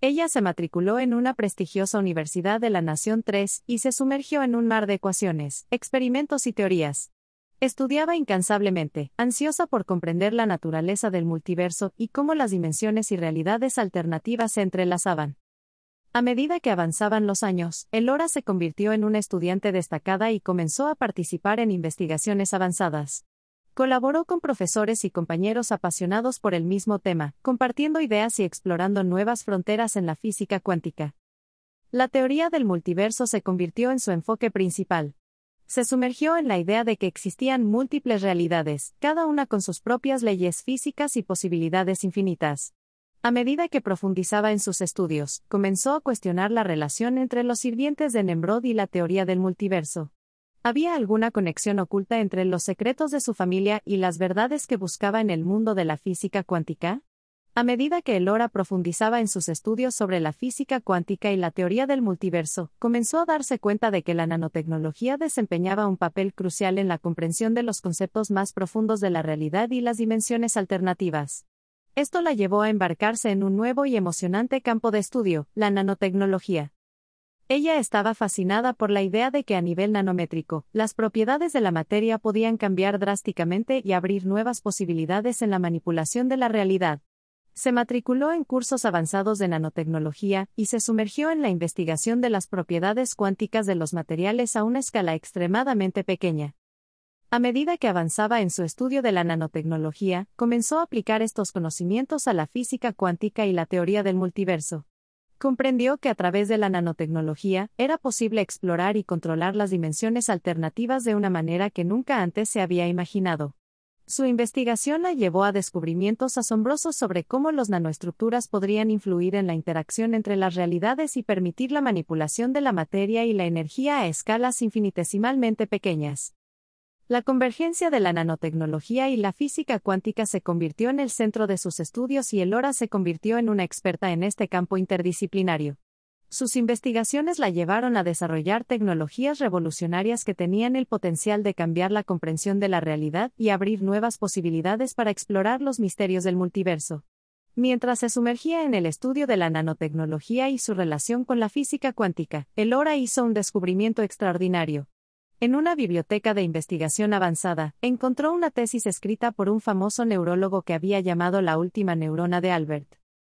Ella se matriculó en una prestigiosa Universidad de la Nación 3 y se sumergió en un mar de ecuaciones, experimentos y teorías. Estudiaba incansablemente, ansiosa por comprender la naturaleza del multiverso y cómo las dimensiones y realidades alternativas se entrelazaban. A medida que avanzaban los años, Elora se convirtió en una estudiante destacada y comenzó a participar en investigaciones avanzadas. Colaboró con profesores y compañeros apasionados por el mismo tema, compartiendo ideas y explorando nuevas fronteras en la física cuántica. La teoría del multiverso se convirtió en su enfoque principal. Se sumergió en la idea de que existían múltiples realidades, cada una con sus propias leyes físicas y posibilidades infinitas. A medida que profundizaba en sus estudios, comenzó a cuestionar la relación entre los sirvientes de Nemrod y la teoría del multiverso. ¿Había alguna conexión oculta entre los secretos de su familia y las verdades que buscaba en el mundo de la física cuántica? A medida que Elora profundizaba en sus estudios sobre la física cuántica y la teoría del multiverso, comenzó a darse cuenta de que la nanotecnología desempeñaba un papel crucial en la comprensión de los conceptos más profundos de la realidad y las dimensiones alternativas. Esto la llevó a embarcarse en un nuevo y emocionante campo de estudio, la nanotecnología. Ella estaba fascinada por la idea de que a nivel nanométrico, las propiedades de la materia podían cambiar drásticamente y abrir nuevas posibilidades en la manipulación de la realidad. Se matriculó en cursos avanzados de nanotecnología y se sumergió en la investigación de las propiedades cuánticas de los materiales a una escala extremadamente pequeña. A medida que avanzaba en su estudio de la nanotecnología, comenzó a aplicar estos conocimientos a la física cuántica y la teoría del multiverso comprendió que a través de la nanotecnología era posible explorar y controlar las dimensiones alternativas de una manera que nunca antes se había imaginado. Su investigación la llevó a descubrimientos asombrosos sobre cómo las nanoestructuras podrían influir en la interacción entre las realidades y permitir la manipulación de la materia y la energía a escalas infinitesimalmente pequeñas. La convergencia de la nanotecnología y la física cuántica se convirtió en el centro de sus estudios y Elora se convirtió en una experta en este campo interdisciplinario. Sus investigaciones la llevaron a desarrollar tecnologías revolucionarias que tenían el potencial de cambiar la comprensión de la realidad y abrir nuevas posibilidades para explorar los misterios del multiverso. Mientras se sumergía en el estudio de la nanotecnología y su relación con la física cuántica, Elora hizo un descubrimiento extraordinario. En una biblioteca de investigación avanzada, encontró una tesis escrita por un famoso neurólogo que había llamado la última neurona de Albert.